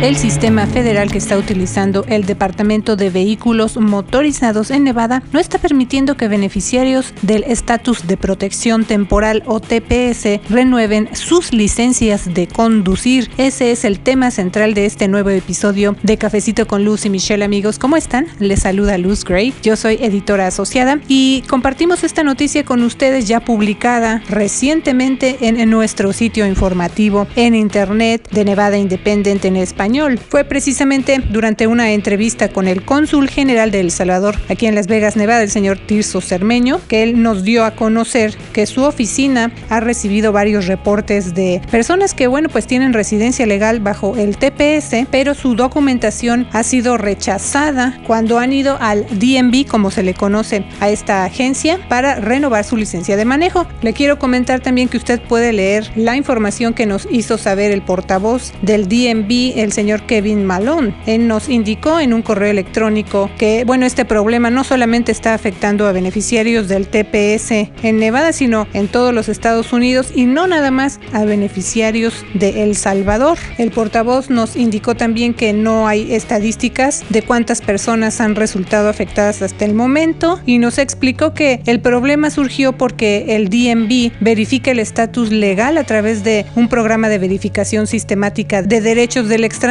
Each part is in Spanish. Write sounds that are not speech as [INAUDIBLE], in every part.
El sistema federal que está utilizando el Departamento de Vehículos Motorizados en Nevada no está permitiendo que beneficiarios del estatus de protección temporal o TPS renueven sus licencias de conducir. Ese es el tema central de este nuevo episodio de Cafecito con Luz y Michelle, amigos. ¿Cómo están? Les saluda Luz Gray. Yo soy editora asociada y compartimos esta noticia con ustedes ya publicada recientemente en nuestro sitio informativo en internet de Nevada Independent en español fue precisamente durante una entrevista con el cónsul general de El Salvador aquí en Las Vegas, Nevada, el señor Tirso Cermeño, que él nos dio a conocer que su oficina ha recibido varios reportes de personas que, bueno, pues tienen residencia legal bajo el TPS, pero su documentación ha sido rechazada cuando han ido al DMV, como se le conoce a esta agencia, para renovar su licencia de manejo. Le quiero comentar también que usted puede leer la información que nos hizo saber el portavoz del DMV, el señor Kevin Malone. Él nos indicó en un correo electrónico que, bueno, este problema no solamente está afectando a beneficiarios del TPS en Nevada, sino en todos los Estados Unidos y no nada más a beneficiarios de El Salvador. El portavoz nos indicó también que no hay estadísticas de cuántas personas han resultado afectadas hasta el momento y nos explicó que el problema surgió porque el DMV verifica el estatus legal a través de un programa de verificación sistemática de derechos del extranjero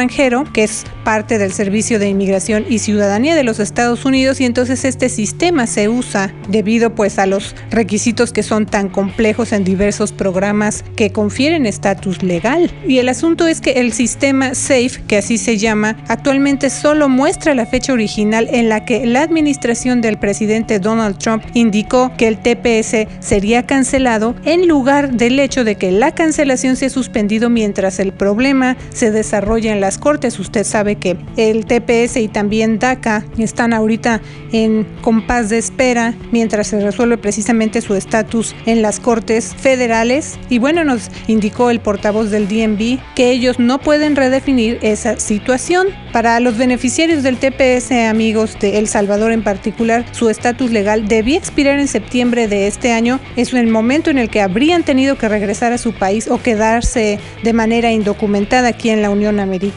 que es parte del Servicio de Inmigración y Ciudadanía de los Estados Unidos y entonces este sistema se usa debido pues a los requisitos que son tan complejos en diversos programas que confieren estatus legal. Y el asunto es que el sistema SAFE, que así se llama, actualmente solo muestra la fecha original en la que la administración del presidente Donald Trump indicó que el TPS sería cancelado en lugar del hecho de que la cancelación se ha suspendido mientras el problema se desarrolla en las cortes. Usted sabe que el TPS y también DACA están ahorita en compás de espera mientras se resuelve precisamente su estatus en las cortes federales. Y bueno, nos indicó el portavoz del DNB que ellos no pueden redefinir esa situación. Para los beneficiarios del TPS, amigos de El Salvador en particular, su estatus legal debía expirar en septiembre de este año. Es el momento en el que habrían tenido que regresar a su país o quedarse de manera indocumentada aquí en la Unión Americana.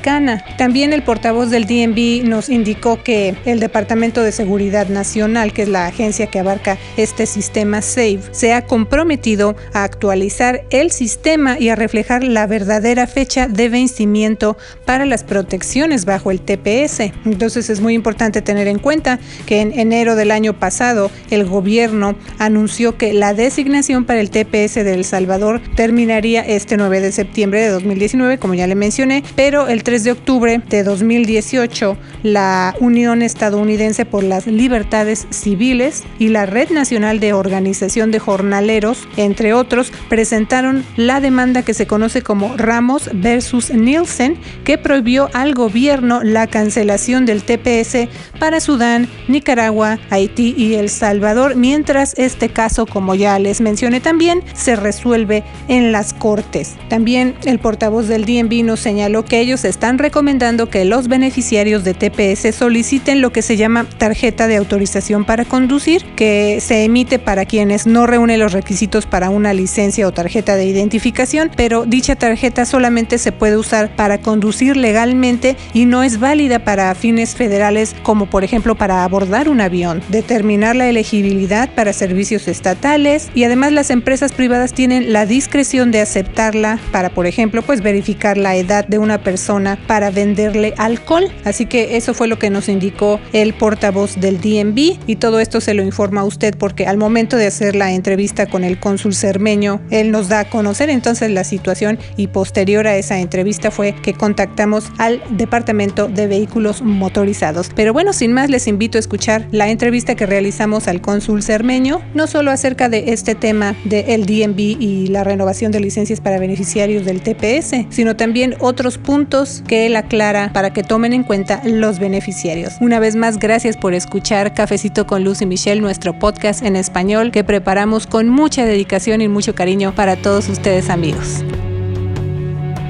También el portavoz del DNB nos indicó que el Departamento de Seguridad Nacional, que es la agencia que abarca este sistema SAFE, se ha comprometido a actualizar el sistema y a reflejar la verdadera fecha de vencimiento para las protecciones bajo el TPS. Entonces es muy importante tener en cuenta que en enero del año pasado el gobierno anunció que la designación para el TPS de El Salvador terminaría este 9 de septiembre de 2019, como ya le mencioné, pero el 3 de octubre de 2018, la Unión Estadounidense por las Libertades Civiles y la Red Nacional de Organización de Jornaleros, entre otros, presentaron la demanda que se conoce como Ramos versus Nielsen, que prohibió al gobierno la cancelación del TPS para Sudán, Nicaragua, Haití y El Salvador, mientras este caso, como ya les mencioné también, se resuelve en las cortes. También el portavoz del DNB nos señaló que ellos están recomendando que los beneficiarios de TPS soliciten lo que se llama tarjeta de autorización para conducir, que se emite para quienes no reúnen los requisitos para una licencia o tarjeta de identificación, pero dicha tarjeta solamente se puede usar para conducir legalmente y no es válida para fines federales como por ejemplo para abordar un avión, determinar la elegibilidad para servicios estatales y además las empresas privadas tienen la discreción de aceptarla para por ejemplo pues verificar la edad de una persona para venderle alcohol. Así que eso fue lo que nos indicó el portavoz del DNB y todo esto se lo informa a usted porque al momento de hacer la entrevista con el cónsul cermeño, él nos da a conocer entonces la situación y posterior a esa entrevista fue que contactamos al Departamento de Vehículos Motorizados. Pero bueno, sin más les invito a escuchar la entrevista que realizamos al cónsul cermeño, no solo acerca de este tema del DNB y la renovación de para beneficiarios del TPS, sino también otros puntos que él aclara para que tomen en cuenta los beneficiarios. Una vez más, gracias por escuchar Cafecito con Luz y Michelle, nuestro podcast en español que preparamos con mucha dedicación y mucho cariño para todos ustedes amigos.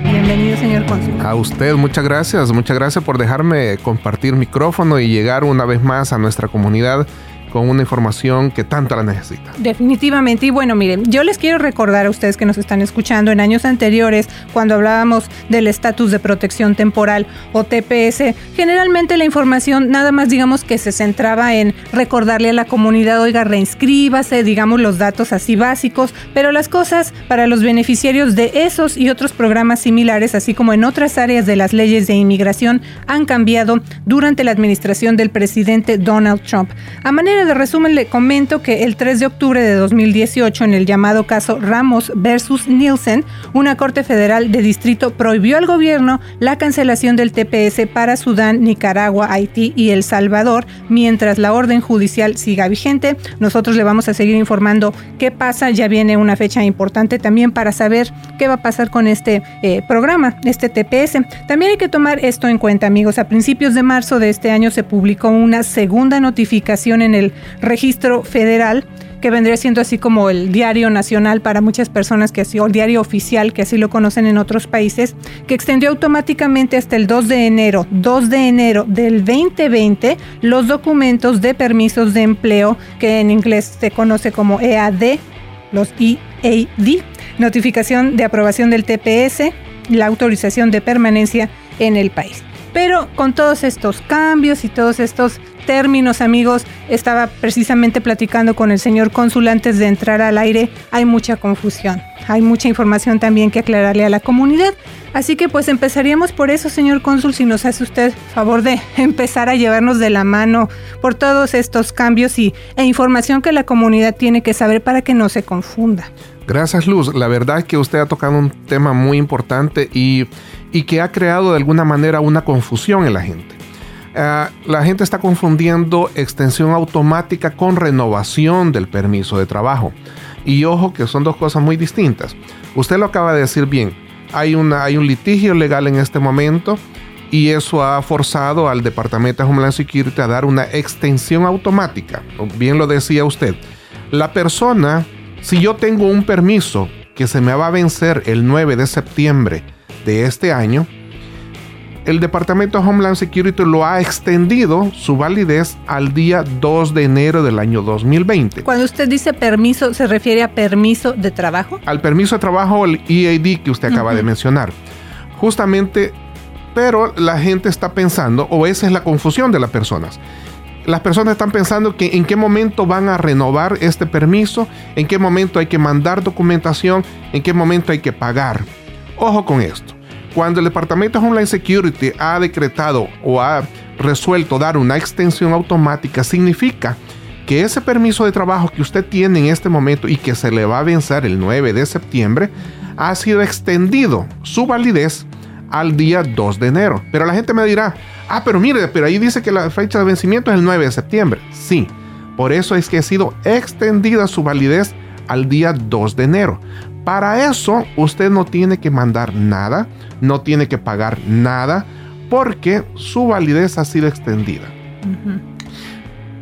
Bienvenido, señor cónsul. A usted, muchas gracias. Muchas gracias por dejarme compartir micrófono y llegar una vez más a nuestra comunidad con una información que tanto la necesita. Definitivamente. Y bueno, miren, yo les quiero recordar a ustedes que nos están escuchando en años anteriores, cuando hablábamos del estatus de protección temporal o TPS, generalmente la información nada más digamos que se centraba en recordarle a la comunidad, oiga, reinscríbase, digamos los datos así básicos, pero las cosas para los beneficiarios de esos y otros programas similares, así como en otras áreas de las leyes de inmigración, han cambiado durante la administración del presidente Donald Trump. A manera de resumen le comento que el 3 de octubre de 2018, en el llamado caso Ramos versus Nielsen, una corte federal de distrito prohibió al gobierno la cancelación del TPS para Sudán, Nicaragua, Haití y El Salvador, mientras la orden judicial siga vigente. Nosotros le vamos a seguir informando qué pasa. Ya viene una fecha importante también para saber qué va a pasar con este eh, programa, este TPS. También hay que tomar esto en cuenta, amigos. A principios de marzo de este año se publicó una segunda notificación en el registro federal que vendría siendo así como el diario nacional para muchas personas que así, o el diario oficial, que así lo conocen en otros países, que extendió automáticamente hasta el 2 de enero, 2 de enero del 2020, los documentos de permisos de empleo, que en inglés se conoce como EAD, los EAD, notificación de aprobación del TPS, la autorización de permanencia en el país. Pero con todos estos cambios y todos estos términos, amigos, estaba precisamente platicando con el señor cónsul antes de entrar al aire, hay mucha confusión, hay mucha información también que aclararle a la comunidad. Así que pues empezaríamos por eso, señor cónsul, si nos hace usted favor de [LAUGHS] empezar a llevarnos de la mano por todos estos cambios y, e información que la comunidad tiene que saber para que no se confunda. Gracias Luz, la verdad es que usted ha tocado un tema muy importante y, y que ha creado de alguna manera una confusión en la gente. Uh, la gente está confundiendo extensión automática con renovación del permiso de trabajo. Y ojo que son dos cosas muy distintas. Usted lo acaba de decir bien. Hay, hay un litigio legal en este momento y eso ha forzado al Departamento de Homeland Security a dar una extensión automática. Bien lo decía usted. La persona si yo tengo un permiso que se me va a vencer el 9 de septiembre de este año, el Departamento de Homeland Security lo ha extendido su validez al día 2 de enero del año 2020. Cuando usted dice permiso, ¿se refiere a permiso de trabajo? Al permiso de trabajo, el EAD que usted acaba de mencionar. Justamente, pero la gente está pensando, o esa es la confusión de las personas, las personas están pensando que en qué momento van a renovar este permiso, en qué momento hay que mandar documentación, en qué momento hay que pagar. Ojo con esto. Cuando el Departamento de Homeland Security ha decretado o ha resuelto dar una extensión automática, significa que ese permiso de trabajo que usted tiene en este momento y que se le va a vencer el 9 de septiembre, ha sido extendido su validez al día 2 de enero. Pero la gente me dirá, ah, pero mire, pero ahí dice que la fecha de vencimiento es el 9 de septiembre. Sí, por eso es que ha sido extendida su validez al día 2 de enero. Para eso usted no tiene que mandar nada, no tiene que pagar nada, porque su validez ha sido extendida.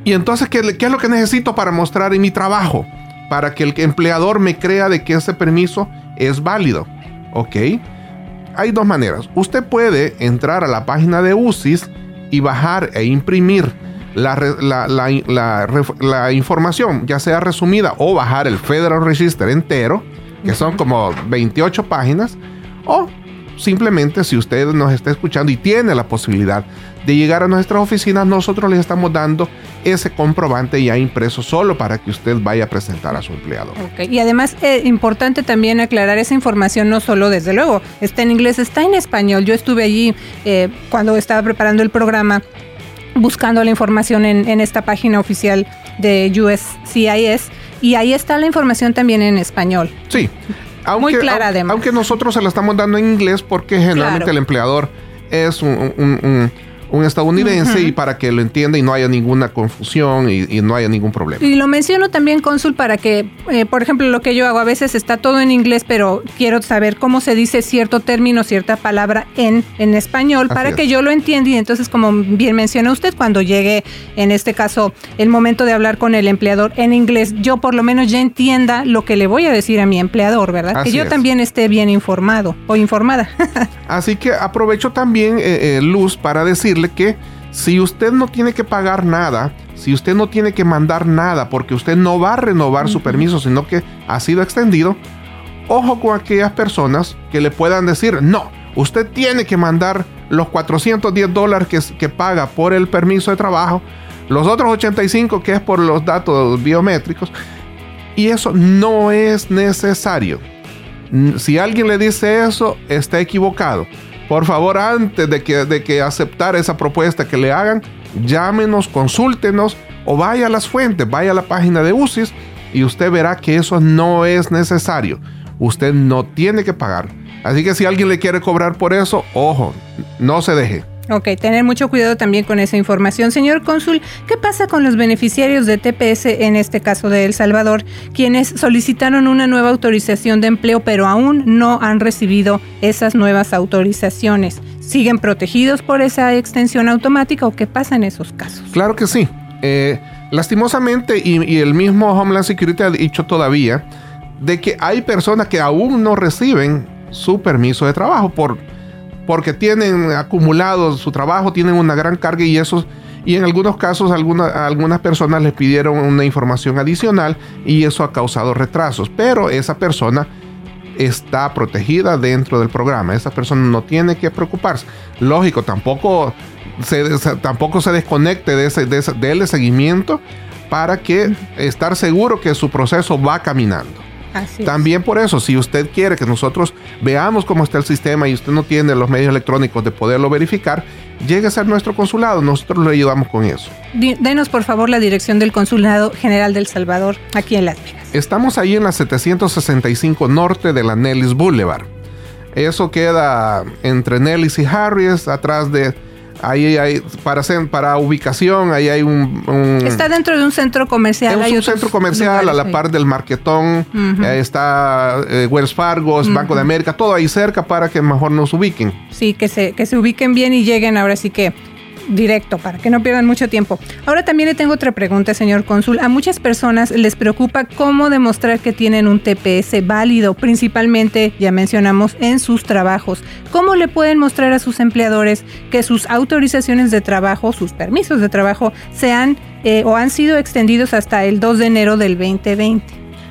Y entonces, ¿qué, ¿qué es lo que necesito para mostrar en mi trabajo? Para que el empleador me crea de que ese permiso es válido. ¿Ok? hay dos maneras. Usted puede entrar a la página de UCIS y bajar e imprimir la, la, información, ya sea resumida, o bajar el Federal Register entero, que son como 28 páginas, o simplemente si usted nos está escuchando y tiene la posibilidad de llegar a nuestras oficinas, nosotros les estamos dando ese comprobante ya impreso solo para que usted vaya a presentar a su empleado. Y además es eh, importante también aclarar esa información, no solo desde luego, está en inglés, está en español. Yo estuve allí eh, cuando estaba preparando el programa buscando la información en, en esta página oficial de USCIS y ahí está la información también en español. Sí, muy clara además. Aunque nosotros se la estamos dando en inglés porque generalmente el empleador es un, un estadounidense y para que lo entienda y no haya ninguna confusión y, no haya ningún problema. Y lo menciono también, cónsul, para que, eh, por ejemplo, lo que yo hago a veces está todo en inglés, pero quiero saber cómo se dice cierto término, cierta palabra en, en español, para que yo lo entienda y entonces, como bien menciona usted, cuando llegue, en este caso, el momento de hablar con el empleador en inglés, yo por lo menos ya entienda lo que le voy a decir a mi empleador, ¿verdad? que yo también esté bien informado o informada. [LAUGHS] Así que aprovecho también, eh, eh, Luz, para decirle que si usted no tiene que pagar nada, si usted no tiene que mandar nada porque usted no va a renovar su permiso, sino que ha sido extendido, ojo con aquellas personas que le puedan decir, no, usted tiene que mandar los 410 dólares que, que paga por el permiso de trabajo, los otros 85 que es por los datos biométricos, y eso no es necesario. Si alguien le dice eso, está equivocado. Por favor, antes de que, de que aceptar esa propuesta que le hagan, llámenos, consúltenos o vaya a las fuentes, vaya a la página de UCIS y usted verá que eso no es necesario. Usted no tiene que pagar. Así que si alguien le quiere cobrar por eso, ojo, no se deje. Ok, tener mucho cuidado también con esa información. Señor cónsul, ¿qué pasa con los beneficiarios de TPS, en este caso de El Salvador, quienes solicitaron una nueva autorización de empleo, pero aún no han recibido esas nuevas autorizaciones? ¿Siguen protegidos por esa extensión automática o qué pasa en esos casos? Claro que sí. Eh, lastimosamente, y, y el mismo Homeland Security ha dicho todavía, de que hay personas que aún no reciben su permiso de trabajo por porque tienen acumulado su trabajo, tienen una gran carga y eso y en algunos casos algunas personas les pidieron una información adicional y eso ha causado retrasos, pero esa persona está protegida dentro del programa, esa persona no tiene que preocuparse. Lógico, tampoco se, tampoco se desconecte de ese, de seguimiento para que estar seguro que su proceso va caminando. También por eso, si usted quiere que nosotros veamos cómo está el sistema y usted no tiene los medios electrónicos de poderlo verificar, llegue a ser nuestro consulado, nosotros le ayudamos con eso. Denos por favor la dirección del Consulado General del Salvador aquí en Las Vegas. Estamos ahí en la 765 norte de la Nellis Boulevard. Eso queda entre Nellis y Harris, atrás de Ahí hay, para, para ubicación, ahí hay un, Está dentro de un centro comercial. Es un centro comercial a la par del Marquetón. está eh, Wells Fargo, Banco de América, todo ahí cerca para que mejor nos ubiquen. Sí, que se, que se ubiquen bien y lleguen ahora sí que directo para que no pierdan mucho tiempo. Ahora también le tengo otra pregunta, señor cónsul. A muchas personas les preocupa cómo demostrar que tienen un TPS válido, principalmente, ya mencionamos, en sus trabajos. ¿Cómo le pueden mostrar a sus empleadores que sus autorizaciones de trabajo, sus permisos de trabajo, sean eh, o han sido extendidos hasta el 2 de enero del 2020?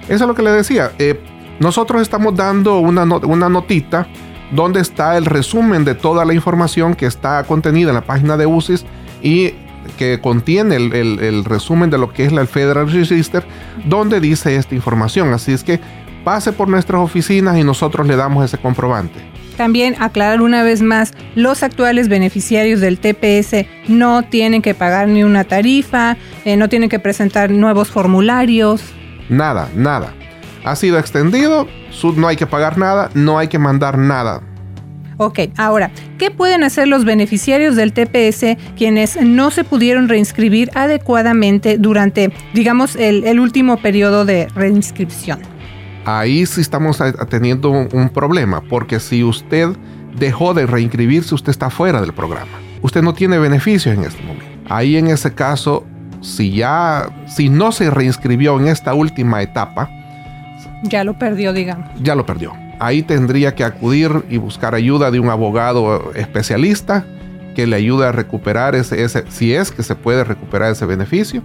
Eso es lo que le decía. Eh, nosotros estamos dando una, una notita donde está el resumen de toda la información que está contenida en la página de UCIS y que contiene el, resumen de lo que es la Federal Register, donde dice esta información. Así es que pase por nuestras oficinas y nosotros le damos ese comprobante. También aclarar una vez más, los actuales beneficiarios del TPS no tienen que pagar ni una tarifa, eh, no tienen que presentar nuevos formularios. Nada, nada ha sido extendido, no hay que pagar nada, no hay que mandar nada. Ok, ahora, ¿qué pueden hacer los beneficiarios del TPS quienes no se pudieron reinscribir adecuadamente durante, digamos, el, último periodo de reinscripción? Ahí sí estamos teniendo un, problema, porque si usted dejó de reinscribirse, usted está fuera del programa. Usted no tiene beneficios en este momento. Ahí en ese caso, si ya, si no se reinscribió en esta última etapa, ya lo perdió, digamos. Ya lo perdió. Ahí tendría que acudir y buscar ayuda de un abogado especialista que le ayude a recuperar ese, si es que se puede recuperar ese beneficio,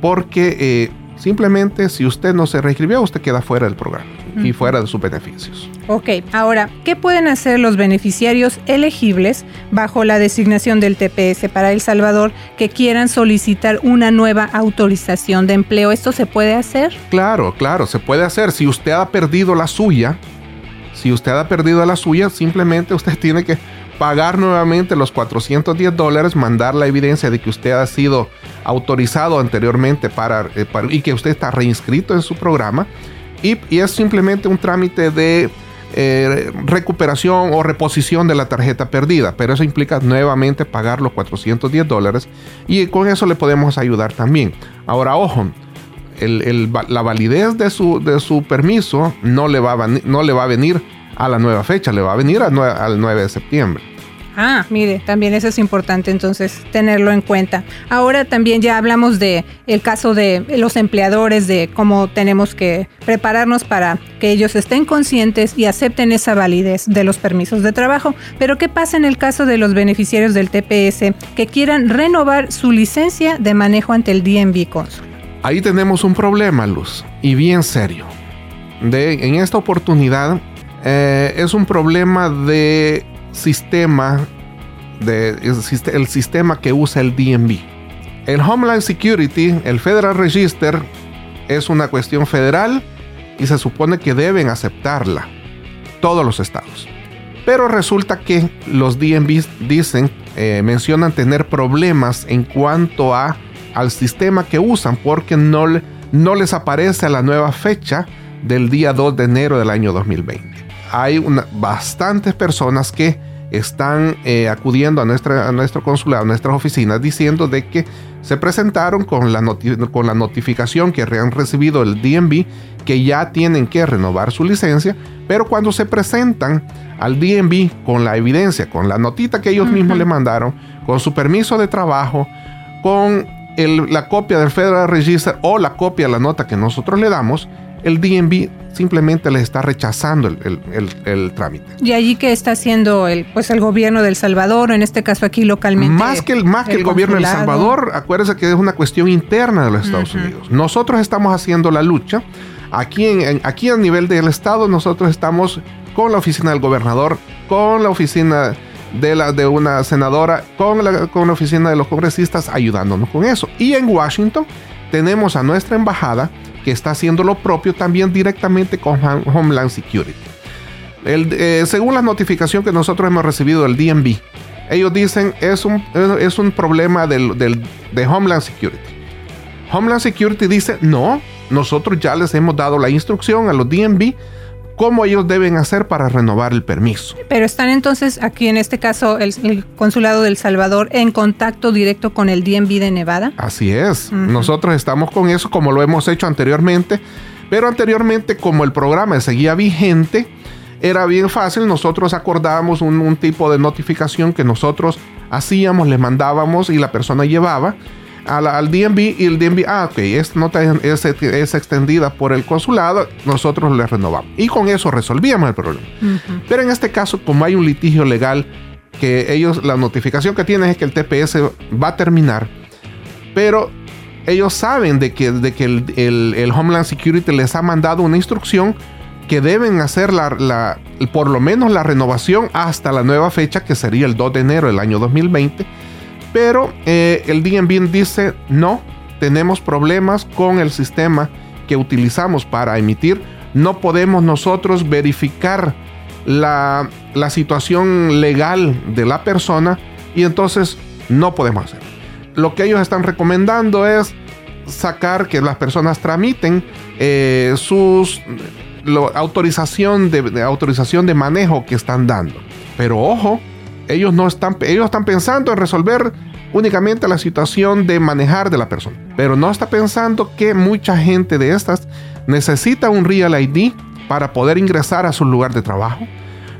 porque eh, Simplemente si usted no se reinscribió, usted queda fuera del programa y fuera de sus beneficios. Ok, ahora, ¿qué pueden hacer los beneficiarios elegibles bajo la designación del TPS para El Salvador que quieran solicitar una nueva autorización de empleo? ¿Esto se puede hacer? Claro, claro, se puede hacer. Si usted ha perdido la suya, si usted ha perdido la suya, simplemente usted [LAUGHS] tiene que pagar nuevamente los 410 dólares, mandar la evidencia de que usted ha sido autorizado anteriormente para, eh, y que usted está reinscrito en su programa. Y, es simplemente un trámite de eh, recuperación o reposición de la tarjeta perdida, pero eso implica nuevamente pagar los 410 dólares y con eso le podemos ayudar también. Ahora, ojo, la validez de su, permiso no le va a venir a la nueva fecha, le va a venir al 9 de septiembre. Ah, mire, también eso es importante entonces tenerlo en cuenta. Ahora también ya hablamos de el caso de los empleadores, de cómo tenemos que prepararnos para que ellos estén conscientes y acepten esa validez de los permisos de trabajo. Pero ¿qué pasa en el caso de los beneficiarios del TPS que quieran renovar su licencia de manejo ante el DMV Consul? Ahí tenemos un problema, Luz, y bien serio. De, en esta oportunidad eh, es un problema de sistema, el sistema que usa el DMV. El Homeland Security, el Federal Register, es una cuestión federal y se supone que deben aceptarla todos los estados. Pero resulta que los DMV dicen, eh, mencionan tener problemas en cuanto a, al sistema que usan porque no, no les aparece la nueva fecha del día 2 de enero del año 2020 hay bastantes personas que están eh, acudiendo a, nuestra, a nuestro consulado, a nuestras oficinas, diciendo de que se presentaron con la, con la notificación que han recibido el DMV que ya tienen que renovar su licencia, pero cuando se presentan al DMV con la evidencia, con la notita que ellos mismos le mandaron, con su permiso de trabajo, con la copia del Federal Register o la copia de la nota que nosotros le damos, el DMV simplemente le está rechazando el, trámite. ¿Y allí qué está haciendo el, pues el gobierno de El Salvador, en este caso aquí localmente? Más que el, más que el gobierno de El Salvador, acuérdese que es una cuestión interna de los Estados Unidos. Nosotros estamos haciendo la lucha. Aquí, en, aquí a nivel del Estado, nosotros estamos con la oficina del gobernador, con la oficina de, la, de una senadora, con la, con la oficina de los congresistas, ayudándonos con eso. Y en Washington tenemos a nuestra embajada que está haciendo lo propio también directamente con Homeland Security. Eh, según la notificación que nosotros hemos recibido del DMV, ellos dicen es un, es un problema del, de Homeland Security. Homeland Security dice, no, nosotros ya les hemos dado la instrucción a los DMV cómo ellos deben hacer para renovar el permiso. Pero están entonces aquí en este caso el, consulado del Salvador en contacto directo con el DMV de Nevada. Así es, nosotros estamos con eso como lo hemos hecho anteriormente, pero anteriormente como el programa seguía vigente, era bien fácil, nosotros acordábamos un, tipo de notificación que nosotros hacíamos, le mandábamos y la persona llevaba al DMV y el DMV, ah, ok, esta nota es, es, extendida por el consulado, nosotros le renovamos. Y con eso resolvíamos el problema. Pero en este caso, como hay un litigio legal, que ellos, la notificación que tienen es que el TPS va a terminar, pero ellos saben de que, de que el, Homeland Security les ha mandado una instrucción que deben hacer la, la, por lo menos la renovación hasta la nueva fecha, que sería el 2 de enero del año 2020 pero eh, el DMV dice, no, tenemos problemas con el sistema que utilizamos para emitir. No podemos nosotros verificar la, situación legal de la persona y entonces no podemos hacer. Lo que ellos están recomendando es sacar que las personas tramiten eh, sus autorización de, autorización de manejo que están dando. Pero ojo, ellos no están, ellos están pensando en resolver únicamente la situación de manejar de la persona, pero no está pensando que mucha gente de estas necesita un Real ID para poder ingresar a su lugar de trabajo.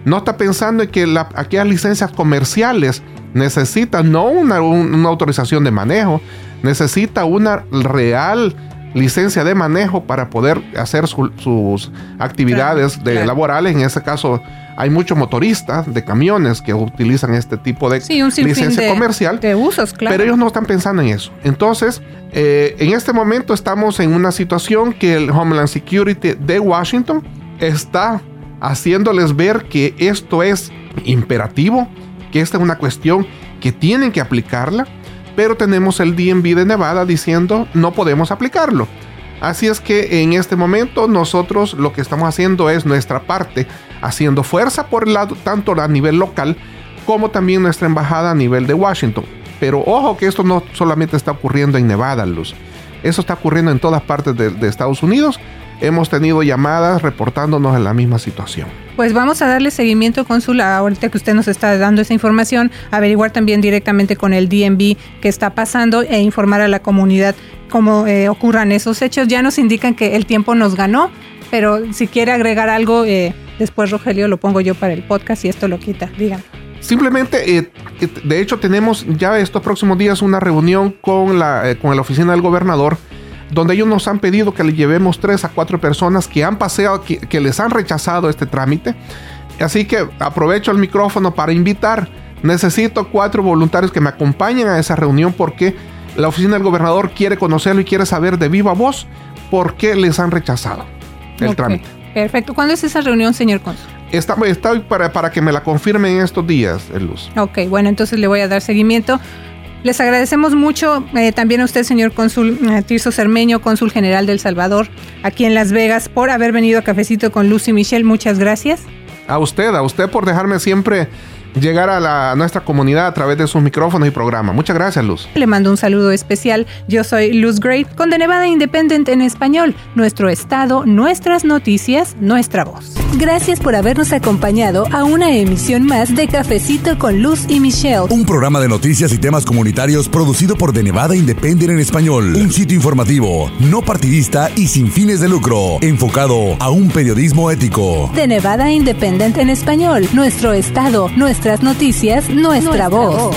No está pensando en que la, aquellas licencias comerciales necesitan no una, una autorización de manejo, necesita una real licencia de manejo para poder hacer sus actividades de, laborales. En ese caso, hay muchos motoristas de camiones que utilizan este tipo de licencia comercial. De usos, claro. Pero ellos no están pensando en eso. Entonces, eh, en este momento estamos en una situación que el Homeland Security de Washington está haciéndoles ver que esto es imperativo, que esta es una cuestión que tienen que aplicarla pero tenemos el DMV de Nevada diciendo no podemos aplicarlo. Así es que en este momento nosotros lo que estamos haciendo es nuestra parte, haciendo fuerza por el lado tanto a nivel local como también nuestra embajada a nivel de Washington. Pero ojo que esto no solamente está ocurriendo en Nevada, Luz. Eso está ocurriendo en todas partes de, Estados Unidos. Hemos tenido llamadas reportándonos en la misma situación. Pues vamos a darle seguimiento, cónsul, ahorita que usted nos está dando esa información, averiguar también directamente con el DNB qué está pasando e informar a la comunidad cómo eh, ocurran esos hechos. Ya nos indican que el tiempo nos ganó, pero si quiere agregar algo, eh, después Rogelio lo pongo yo para el podcast y esto lo quita. Digan. Simplemente, eh, de hecho, tenemos ya estos próximos días una reunión con la, con la oficina del gobernador donde ellos nos han pedido que le llevemos tres a cuatro personas que han paseado, que, les han rechazado este trámite. Así que aprovecho el micrófono para invitar. Necesito cuatro voluntarios que me acompañen a esa reunión porque la oficina del gobernador quiere conocerlo y quiere saber de viva voz por qué les han rechazado el trámite. Perfecto. ¿Cuándo es esa reunión, señor Cónsul? Está, está para, para que me la confirmen en estos días, Luz. Ok, bueno, entonces le voy a dar seguimiento. Les agradecemos mucho eh, también a usted, señor cónsul eh, Tirso Cermeño, cónsul general del Salvador, aquí en Las Vegas, por haber venido a Cafecito con Lucy Michelle. Muchas gracias. A usted, a usted por dejarme siempre llegar a, la, nuestra comunidad a través de sus micrófonos y programa. Muchas gracias, Luz. Le mando un saludo especial. Yo soy Luz Gray con The Nevada Independent en español. Nuestro estado, nuestras noticias, nuestra voz. Gracias por habernos acompañado a una emisión más de Cafecito con Luz y Michelle. Un programa de noticias y temas comunitarios producido por The Nevada Independent en español. Un sitio informativo, no partidista y sin fines de lucro, enfocado a un periodismo ético. The Nevada Independent en español. Nuestro estado, nuestra noticias, nuestra, voz.